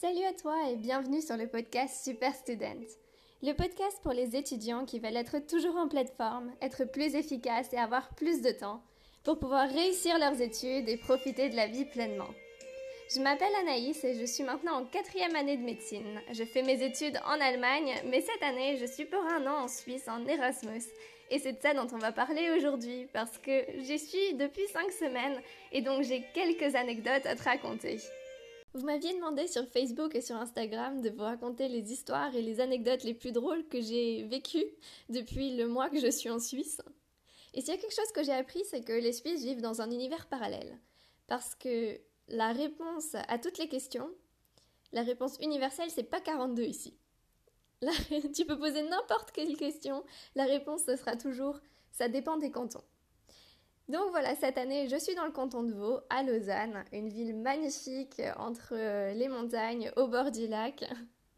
Salut à toi et bienvenue sur le podcast Super Student. Le podcast pour les étudiants qui veulent être toujours en pleine forme, être plus efficaces et avoir plus de temps pour pouvoir réussir leurs études et profiter de la vie pleinement. Je m'appelle Anaïs et je suis maintenant en quatrième année de médecine. Je fais mes études en Allemagne, mais cette année, je suis pour un an en Suisse en Erasmus. Et c'est de ça dont on va parler aujourd'hui, parce que j'y suis depuis cinq semaines et donc j'ai quelques anecdotes à te raconter. Vous m'aviez demandé sur Facebook et sur Instagram de vous raconter les histoires et les anecdotes les plus drôles que j'ai vécues depuis le mois que je suis en Suisse. Et s'il y a quelque chose que j'ai appris, c'est que les Suisses vivent dans un univers parallèle. Parce que la réponse à toutes les questions, la réponse universelle, c'est pas 42 ici. tu peux poser n'importe quelle question, la réponse, ce sera toujours ça dépend des cantons. Donc voilà, cette année, je suis dans le canton de Vaud, à Lausanne, une ville magnifique entre euh, les montagnes, au bord du lac.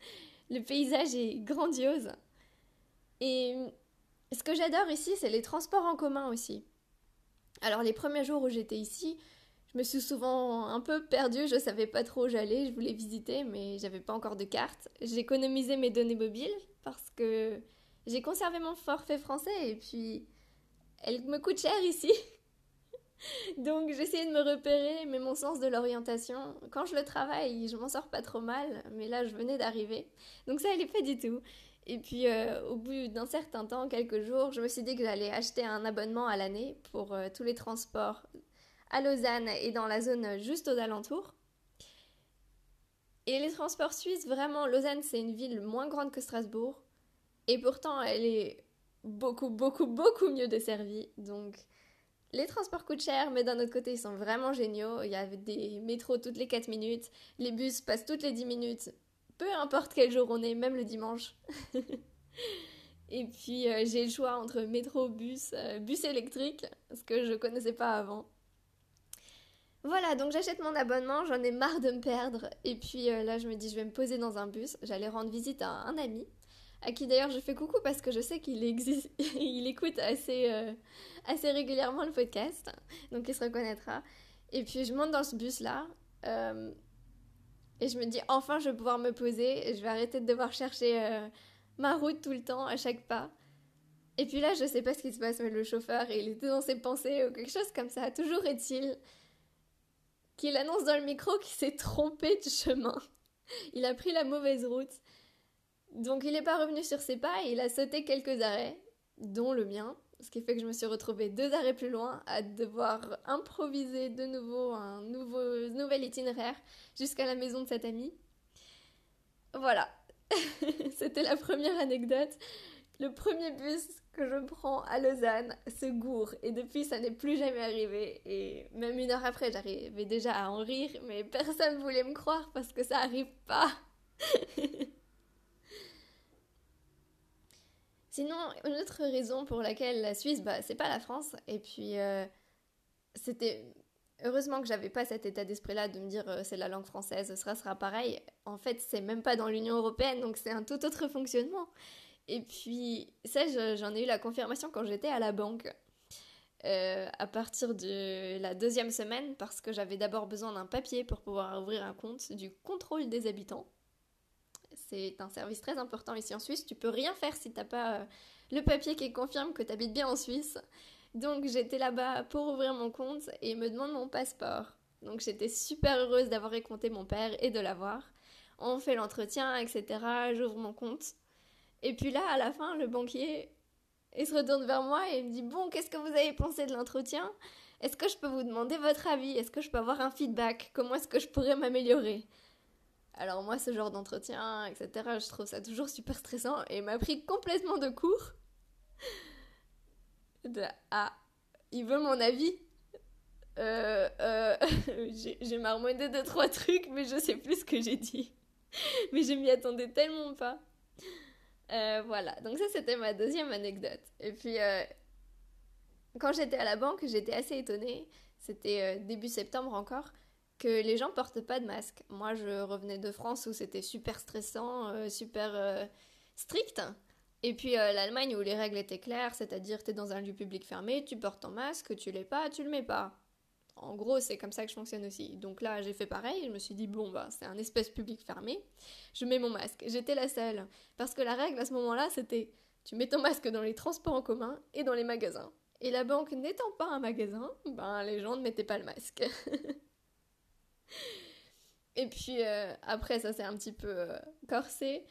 Le paysage est grandiose. Et ce que j'adore ici, c'est les transports en commun aussi. Alors les premiers jours où j'étais ici, je me suis souvent un peu perdue, je savais pas trop où j'allais, je voulais visiter, mais j'avais pas encore de carte. J'ai économisé mes données mobiles parce que j'ai conservé mon forfait français et puis elle me coûte cher ici. Donc j'essayais de me repérer, mais mon sens de l'orientation, quand je le travaille, je m'en sors pas trop mal, mais là je venais d'arriver. Donc ça allait pas du tout. Et puis euh, au bout d'un certain temps, quelques jours, je me suis dit que j'allais acheter un abonnement à l'année pour euh, tous les transports à Lausanne et dans la zone juste aux alentours. Et les transports suisses, vraiment, Lausanne c'est une ville moins grande que Strasbourg, et pourtant elle est beaucoup, beaucoup, beaucoup mieux desservie. Donc les transports coûtent cher, mais d'un autre côté, ils sont vraiment géniaux. Il y a des métros toutes les 4 minutes, les bus passent toutes les 10 minutes, peu importe quel jour on est, même le dimanche. Et puis euh, j'ai le choix entre métro, bus, euh, bus électrique, ce que je connaissais pas avant. Voilà, donc j'achète mon abonnement, j'en ai marre de me perdre. Et puis euh, là, je me dis, je vais me poser dans un bus. J'allais rendre visite à un ami à qui d'ailleurs je fais coucou parce que je sais qu'il existe, il écoute assez, euh, assez régulièrement le podcast, donc il se reconnaîtra. Et puis je monte dans ce bus-là, euh, et je me dis enfin je vais pouvoir me poser, je vais arrêter de devoir chercher euh, ma route tout le temps à chaque pas. Et puis là, je sais pas ce qui se passe, mais le chauffeur, il était dans ses pensées ou quelque chose comme ça. Toujours est-il qu'il annonce dans le micro qu'il s'est trompé de chemin. Il a pris la mauvaise route. Donc il n'est pas revenu sur ses pas et il a sauté quelques arrêts, dont le mien, ce qui fait que je me suis retrouvée deux arrêts plus loin à devoir improviser de nouveau un nouveau, nouvel itinéraire jusqu'à la maison de cet ami. Voilà, c'était la première anecdote. Le premier bus que je prends à Lausanne se gourre et depuis ça n'est plus jamais arrivé et même une heure après j'arrivais déjà à en rire mais personne ne voulait me croire parce que ça arrive pas. Sinon, une autre raison pour laquelle la Suisse, bah, c'est pas la France. Et puis, euh, c'était. Heureusement que j'avais pas cet état d'esprit-là de me dire euh, c'est la langue française, ce sera, sera pareil. En fait, c'est même pas dans l'Union Européenne, donc c'est un tout autre fonctionnement. Et puis, ça, j'en ai eu la confirmation quand j'étais à la banque. Euh, à partir de la deuxième semaine, parce que j'avais d'abord besoin d'un papier pour pouvoir ouvrir un compte du contrôle des habitants. C'est un service très important ici en Suisse. Tu peux rien faire si t'as pas euh, le papier qui confirme que tu habites bien en Suisse. Donc j'étais là-bas pour ouvrir mon compte et me demande mon passeport. Donc j'étais super heureuse d'avoir écompté mon père et de l'avoir. On fait l'entretien, etc. J'ouvre mon compte. Et puis là, à la fin, le banquier, il se retourne vers moi et il me dit Bon, qu'est-ce que vous avez pensé de l'entretien? Est-ce que je peux vous demander votre avis? Est-ce que je peux avoir un feedback? Comment est-ce que je pourrais m'améliorer? Alors moi, ce genre d'entretien, etc., je trouve ça toujours super stressant et m'a pris complètement de court. De, ah, il veut mon avis euh, euh, J'ai marmonné deux, trois trucs, mais je sais plus ce que j'ai dit. mais je m'y attendais tellement pas. Euh, voilà, donc ça c'était ma deuxième anecdote. Et puis, quand j'étais à la banque, j'étais assez étonnée. C'était début septembre encore que les gens portent pas de masque. Moi, je revenais de France où c'était super stressant, euh, super euh, strict. Et puis euh, l'Allemagne où les règles étaient claires, c'est-à-dire tu es dans un lieu public fermé, tu portes ton masque, tu l'es pas, tu le mets pas. en gros, c'est comme ça que je fonctionne aussi. Donc là, j'ai fait pareil. Je me suis dit, bon, bah, c'est un espace public fermé. Je mets mon masque. J'étais la seule. Parce que la règle à ce moment-là, c'était tu mets ton masque dans les transports en commun et dans les magasins. Et la banque n'étant pas un magasin, ben, les gens ne mettaient pas le masque. et puis euh, après, ça s'est un petit peu euh, corsé.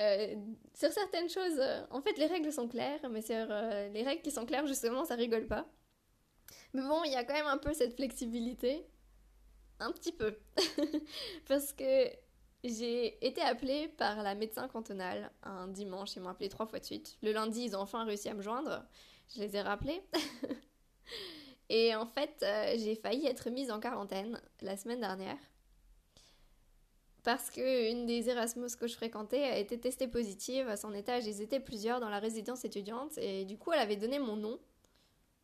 Euh, sur certaines choses, en fait, les règles sont claires, mais sur les règles qui sont claires, justement, ça rigole pas. Mais bon, il y a quand même un peu cette flexibilité. Un petit peu. Parce que j'ai été appelée par la médecin cantonale un dimanche, ils m'ont appelé trois fois de suite. Le lundi, ils ont enfin réussi à me joindre. Je les ai rappelés. Et en fait, euh, j'ai failli être mise en quarantaine la semaine dernière. Parce qu'une des Erasmus que je fréquentais a été testée positive à son étage. Ils étaient plusieurs dans la résidence étudiante. Et du coup, elle avait donné mon nom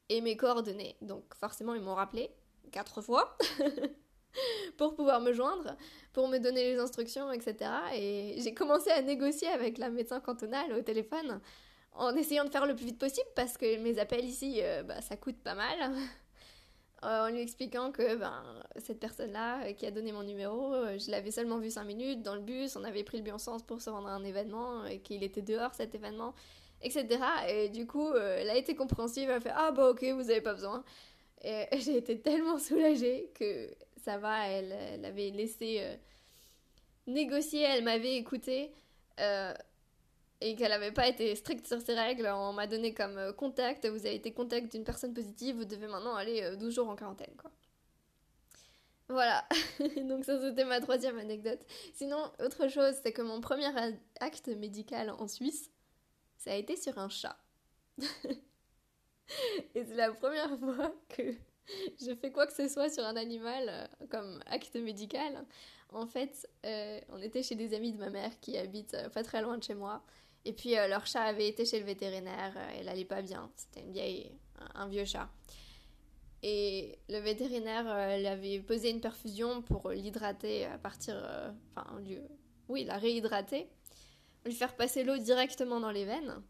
et mes coordonnées. Donc forcément, ils m'ont rappelé quatre fois pour pouvoir me joindre, pour me donner les instructions, etc. Et j'ai commencé à négocier avec la médecin cantonale au téléphone en essayant de faire le plus vite possible parce que mes appels ici, euh, bah, ça coûte pas mal. Euh, en lui expliquant que ben, cette personne-là euh, qui a donné mon numéro, je l'avais seulement vu 5 minutes dans le bus, on avait pris le bus en sens pour se rendre à un événement et qu'il était dehors cet événement etc. Et du coup, elle a été compréhensive, elle a fait Ah bah ok, vous avez pas besoin. Et j'ai été tellement soulagée que ça va, elle, avait laissé négocier, elle m'avait écouté. Euh, et qu'elle n'avait pas été stricte sur ses règles, on m'a donné comme contact, vous avez été contact d'une personne positive, vous devez maintenant aller 12 jours en quarantaine, quoi. Voilà, donc ça c'était ma troisième anecdote. Sinon, autre chose, c'est que mon premier acte médical en Suisse, ça a été sur un chat. et c'est la première fois que je fais quoi que ce soit sur un animal euh, comme acte médical. En fait, euh, on était chez des amis de ma mère qui habitent euh, pas très loin de chez moi. Et puis leur chat avait été chez le vétérinaire, elle allait pas bien. C'était une vieille, un, vieux chat. Et le vétérinaire lui avait posé une perfusion pour l'hydrater à partir. enfin, oui, la réhydrater lui faire passer l'eau directement dans les veines.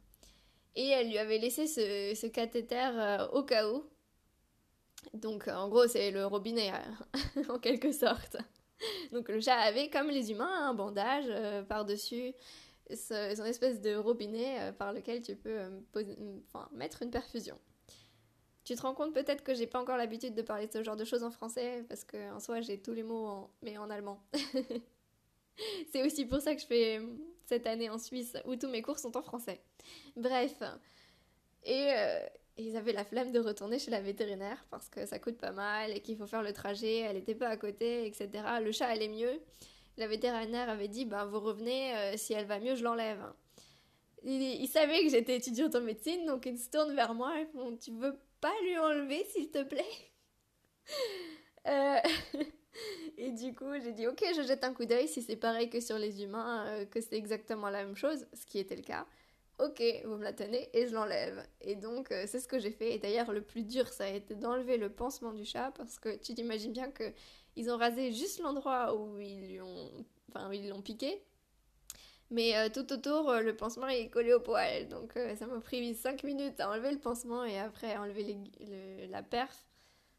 Et elle lui avait laissé ce, cathéter euh, au cas où. Donc en gros c'est le robinet euh, en quelque sorte. Donc le chat avait comme les humains un bandage euh, par-dessus son espèce de robinet par lequel tu peux mettre une perfusion. Tu te rends compte peut-être que j'ai pas encore l'habitude de parler ce genre de choses en français parce que en soi j'ai tous les mots en... mais en allemand. c'est aussi pour ça que je fais cette année en Suisse où tous mes cours sont en français. Bref. Et euh, ils avaient la flemme de retourner chez la vétérinaire parce que ça coûte pas mal et qu'il faut faire le trajet, elle n'était pas à côté, etc. Le chat allait mieux. La vétérinaire avait dit, ben vous revenez, euh, si elle va mieux, je l'enlève. Il, savait que j'étais étudiante en médecine, donc il se tourne vers moi et dit, tu veux pas lui enlever, s'il te plaît? Euh... Et du coup, j'ai dit, ok, je jette un coup d'œil si c'est pareil que sur les humains, euh, que c'est exactement la même chose, ce qui était le cas. Ok, vous me la tenez et je l'enlève. Et donc, c'est ce que j'ai fait. Et d'ailleurs, le plus dur, ça a été d'enlever le pansement du chat parce que tu t'imagines bien que ils ont rasé juste l'endroit où ils lui ont, enfin, ils l'ont piqué. Mais euh, tout autour, le pansement est collé au poil. Donc, ça m'a pris 5 minutes à enlever le pansement et après à enlever la perf.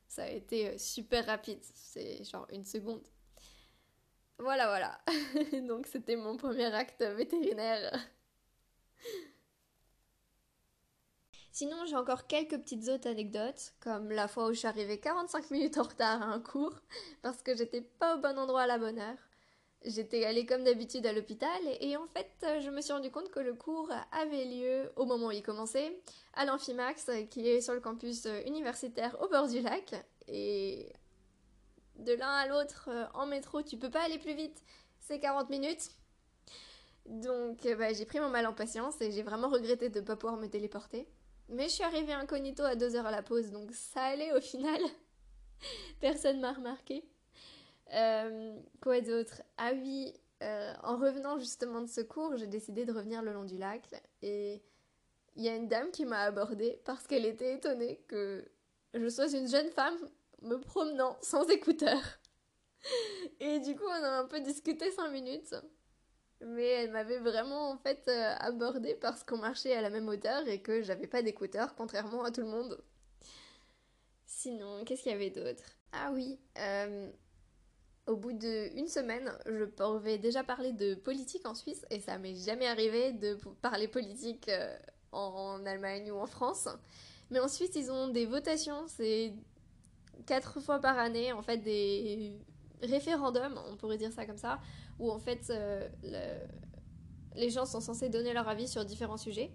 Ça a été euh, super rapide, c'est genre une seconde. Voilà, voilà. Donc c'était mon premier acte vétérinaire. Sinon, j'ai encore quelques petites autres anecdotes, comme la fois où je suis arrivée 45 minutes en retard à un cours parce que j'étais pas au bon endroit à la bonne heure. J'étais allée comme d'habitude à l'hôpital et, en fait je me suis rendu compte que le cours avait lieu au moment où il commençait à l'Amphimax qui est sur le campus universitaire au bord du lac et de l'un à l'autre euh, en métro tu peux pas aller plus vite. C'est 40 minutes. Donc euh, bah, j'ai pris mon mal en patience et j'ai vraiment regretté de ne pas pouvoir me téléporter mais je suis arrivée incognito à 2 heures à la pause donc ça allait au final personne m'a remarqué euh, quoi d'autre? Ah oui, euh, en revenant justement de ce cours, j'ai décidé de revenir le long du lac et il y a une dame qui m'a abordée parce qu'elle était étonnée que je sois une jeune femme me promenant sans écouteurs. Et du coup, on a un peu discuté cinq minutes. Mais elle m'avait vraiment en fait euh, abordée parce qu'on marchait à la même hauteur et que j'avais pas d'écouteurs, contrairement à tout le monde. Sinon, qu'est-ce qu'il y avait d'autre? Ah oui, euh, au bout d'une semaine, je pouvais déjà parler de politique en Suisse et ça m'est jamais arrivé de parler politique euh, en Allemagne ou en France. Mais en Suisse, ils ont des votations, c'est quatre fois par année, en fait, des référendums, on pourrait dire ça comme ça, où en fait, euh, les gens sont censés donner leur avis sur différents sujets.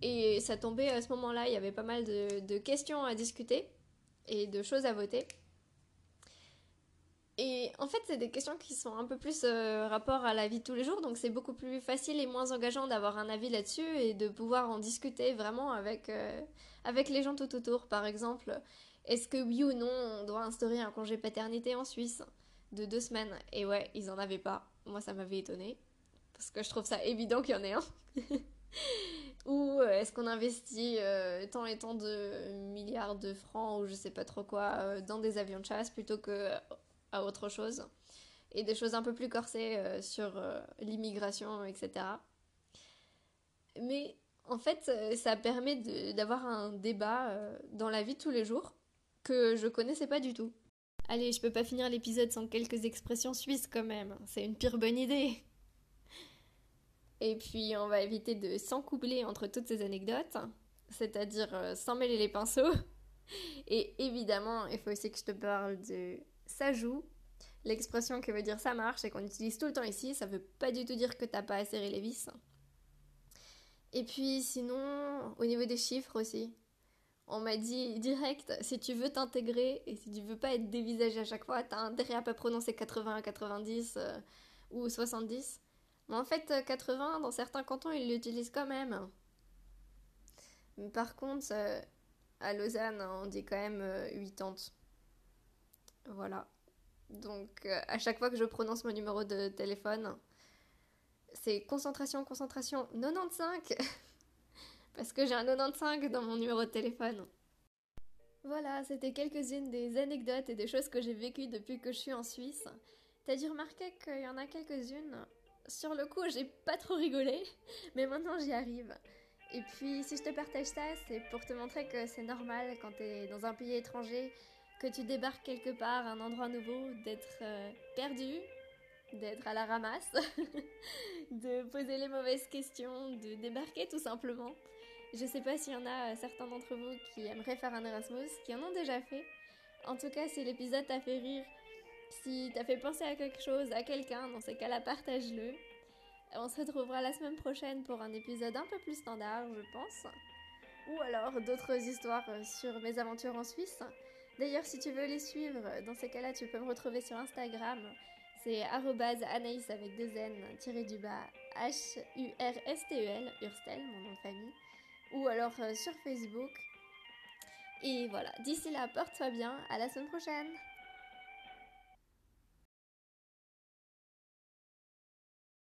Et ça tombait à ce moment-là, il y avait pas mal de questions à discuter et de choses à voter. Et en fait, c'est des questions qui sont un peu plus euh, rapport à la vie de tous les jours, donc c'est beaucoup plus facile et moins engageant d'avoir un avis là-dessus et de pouvoir en discuter vraiment avec, euh, avec les gens tout autour. Par exemple, est-ce que oui ou non on doit instaurer un congé paternité en Suisse? De deux semaines Et ouais, ils en avaient pas. Moi, ça m'avait étonné parce que je trouve ça évident qu'il y en ait un. ou euh, est-ce qu'on investit tant et tant de milliards de francs ou je sais pas trop quoi dans des avions de chasse plutôt que à autre chose. Et des choses un peu plus corsées euh, sur euh, l'immigration, etc. Mais en fait, euh, ça permet d'avoir un débat dans la vie de tous les jours que je connaissais pas du tout. Allez, je peux pas finir l'épisode sans quelques expressions suisses quand même. C'est une pire bonne idée. Et puis, on va éviter de s'encoubler entre toutes ces anecdotes, c'est-à-dire sans mêler les pinceaux. Et évidemment, il faut aussi que je te parle de ça joue. L'expression qui veut dire ça marche et qu'on utilise tout le temps ici, ça veut pas du tout dire que t'as pas à serrer les vis. Et puis sinon, au niveau des chiffres aussi, on m'a dit direct, si tu veux t'intégrer et si tu veux pas être dévisagé à chaque fois, t'as intérêt à pas prononcer 80, 90 euh, ou 70. Mais en fait, 80, dans certains cantons, ils l'utilisent quand même. Par contre, euh, à Lausanne, on dit quand même 80. Euh, voilà. Donc, euh, à chaque fois que je prononce mon numéro de téléphone, c'est concentration, concentration 95 Parce que j'ai un 95 dans mon numéro de téléphone. Voilà, c'était quelques-unes des anecdotes et des choses que j'ai vécues depuis que je suis en Suisse. T'as dû remarquer qu'il y en a quelques-unes. Sur le coup, j'ai pas trop rigolé, mais maintenant j'y arrive. Et puis, si je te partage ça, c'est pour te montrer que c'est normal quand t'es dans un pays étranger que tu débarques quelque part, un endroit nouveau, d'être euh, perdu, d'être à la ramasse, de poser les mauvaises questions, de débarquer tout simplement. Je sais pas s'il y en a euh, certains d'entre vous qui aimeraient faire un Erasmus, qui en ont déjà fait. En tout cas, si l'épisode t'a fait rire, si t'as fait penser à quelque chose, à quelqu'un, dans ces cas-là, partage-le. On se retrouvera la semaine prochaine pour un épisode un peu plus standard, je pense. Ou alors d'autres histoires euh, sur mes aventures en Suisse. D'ailleurs, si tu veux les suivre, dans ces cas-là, tu peux me retrouver sur Instagram. C'est anaïs avec deux N, tiré du bas, H-U-R-S-T-E-L, Urstel, mon nom de famille. Ou alors euh, sur Facebook. Et voilà, d'ici là, porte-toi bien, à la semaine prochaine